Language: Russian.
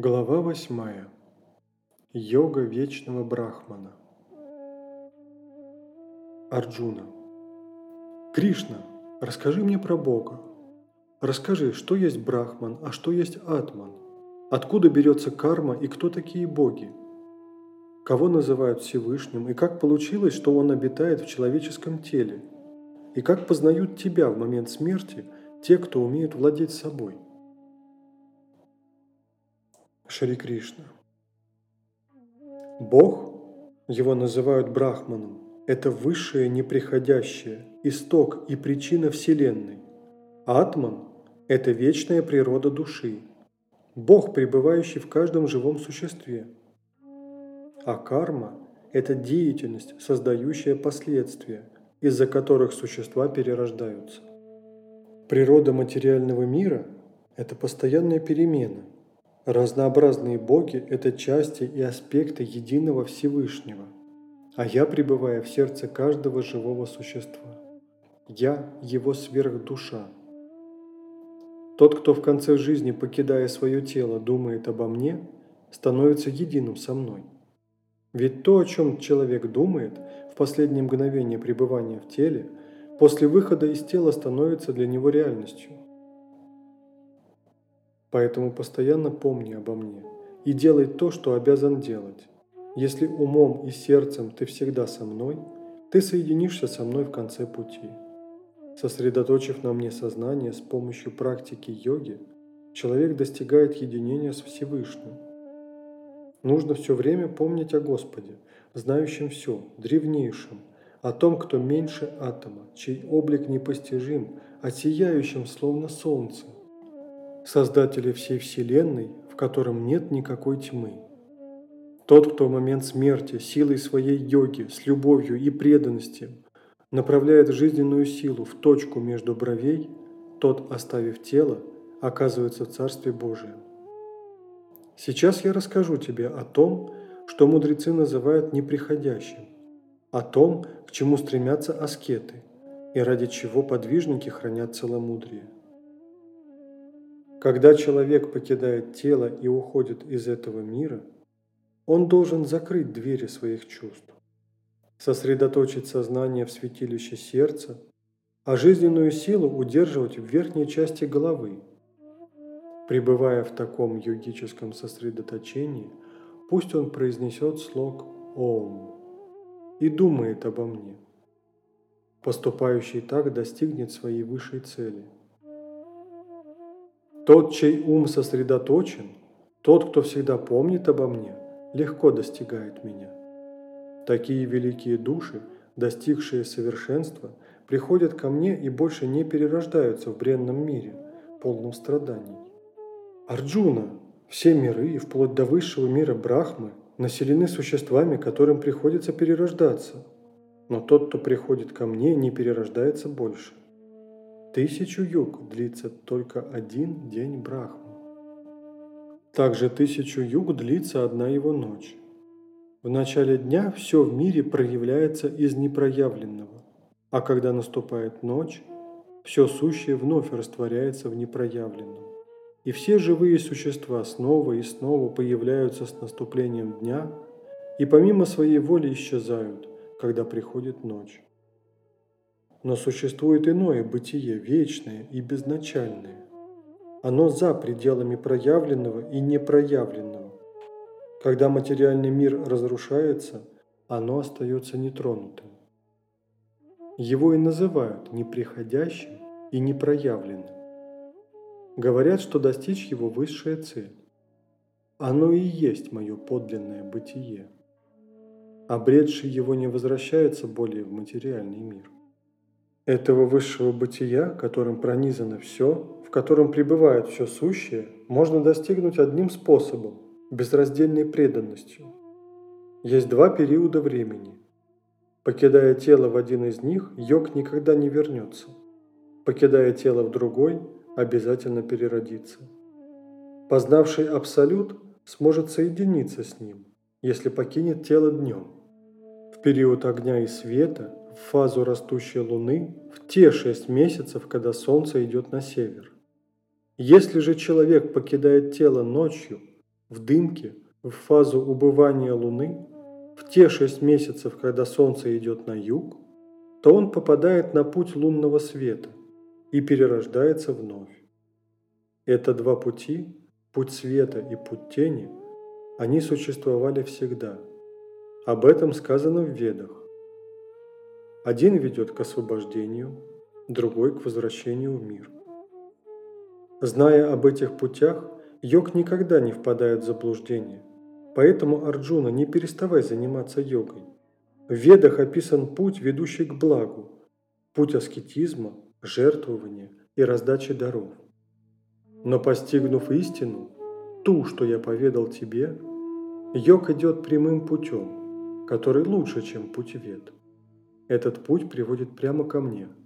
Глава восьмая. Йога вечного Брахмана. Арджуна. Кришна, расскажи мне про Бога. Расскажи, что есть Брахман, а что есть Атман. Откуда берется карма и кто такие боги? Кого называют Всевышним и как получилось, что он обитает в человеческом теле? И как познают тебя в момент смерти те, кто умеют владеть собой? Шри Кришна. Бог, его называют Брахманом, это высшее неприходящее, исток и причина Вселенной. Атман – это вечная природа души, Бог, пребывающий в каждом живом существе. А карма – это деятельность, создающая последствия, из-за которых существа перерождаются. Природа материального мира – это постоянная перемена – Разнообразные боги – это части и аспекты единого Всевышнего, а я пребываю в сердце каждого живого существа. Я – его сверхдуша. Тот, кто в конце жизни, покидая свое тело, думает обо мне, становится единым со мной. Ведь то, о чем человек думает в последнее мгновение пребывания в теле, после выхода из тела становится для него реальностью – Поэтому постоянно помни обо мне и делай то, что обязан делать. Если умом и сердцем ты всегда со мной, ты соединишься со мной в конце пути. Сосредоточив на мне сознание с помощью практики йоги, человек достигает единения с Всевышним. Нужно все время помнить о Господе, знающем все, древнейшем, о том, кто меньше атома, чей облик непостижим, о сияющем, словно солнце, Создателя всей Вселенной, в котором нет никакой тьмы. Тот, кто в момент смерти силой своей йоги, с любовью и преданностью направляет жизненную силу в точку между бровей, тот, оставив тело, оказывается в Царстве Божием. Сейчас я расскажу тебе о том, что мудрецы называют неприходящим, о том, к чему стремятся аскеты и ради чего подвижники хранят целомудрие. Когда человек покидает тело и уходит из этого мира, он должен закрыть двери своих чувств, сосредоточить сознание в святилище сердца, а жизненную силу удерживать в верхней части головы. Пребывая в таком йогическом сосредоточении, пусть он произнесет слог «Ом» и думает обо мне. Поступающий так достигнет своей высшей цели – тот, чей ум сосредоточен, тот, кто всегда помнит обо мне, легко достигает меня. Такие великие души, достигшие совершенства, приходят ко мне и больше не перерождаются в бренном мире, полном страданий. Арджуна, все миры, вплоть до высшего мира Брахмы, населены существами, которым приходится перерождаться. Но тот, кто приходит ко мне, не перерождается больше. Тысячу юг длится только один день Брахмы. Также тысячу юг длится одна его ночь. В начале дня все в мире проявляется из непроявленного, а когда наступает ночь, все сущее вновь растворяется в непроявленном. И все живые существа снова и снова появляются с наступлением дня и помимо своей воли исчезают, когда приходит ночь. Но существует иное бытие, вечное и безначальное. Оно за пределами проявленного и непроявленного. Когда материальный мир разрушается, оно остается нетронутым. Его и называют неприходящим и непроявленным. Говорят, что достичь его высшая цель. Оно и есть мое подлинное бытие. Обретший его не возвращается более в материальный мир этого высшего бытия, которым пронизано все, в котором пребывает все сущее, можно достигнуть одним способом – безраздельной преданностью. Есть два периода времени. Покидая тело в один из них, йог никогда не вернется. Покидая тело в другой, обязательно переродится. Познавший Абсолют сможет соединиться с ним, если покинет тело днем. В период огня и света фазу растущей Луны в те шесть месяцев, когда Солнце идет на север. Если же человек покидает тело ночью, в дымке, в фазу убывания Луны, в те шесть месяцев, когда Солнце идет на юг, то он попадает на путь лунного света и перерождается вновь. Это два пути, путь света и путь тени, они существовали всегда. Об этом сказано в Ведах. Один ведет к освобождению, другой к возвращению в мир. Зная об этих путях, йог никогда не впадает в заблуждение. Поэтому, Арджуна, не переставай заниматься йогой. В Ведах описан путь, ведущий к благу, путь аскетизма, жертвования и раздачи даров. Но постигнув истину, ту, что я поведал тебе, йог идет прямым путем, который лучше, чем путь вед. Этот путь приводит прямо ко мне –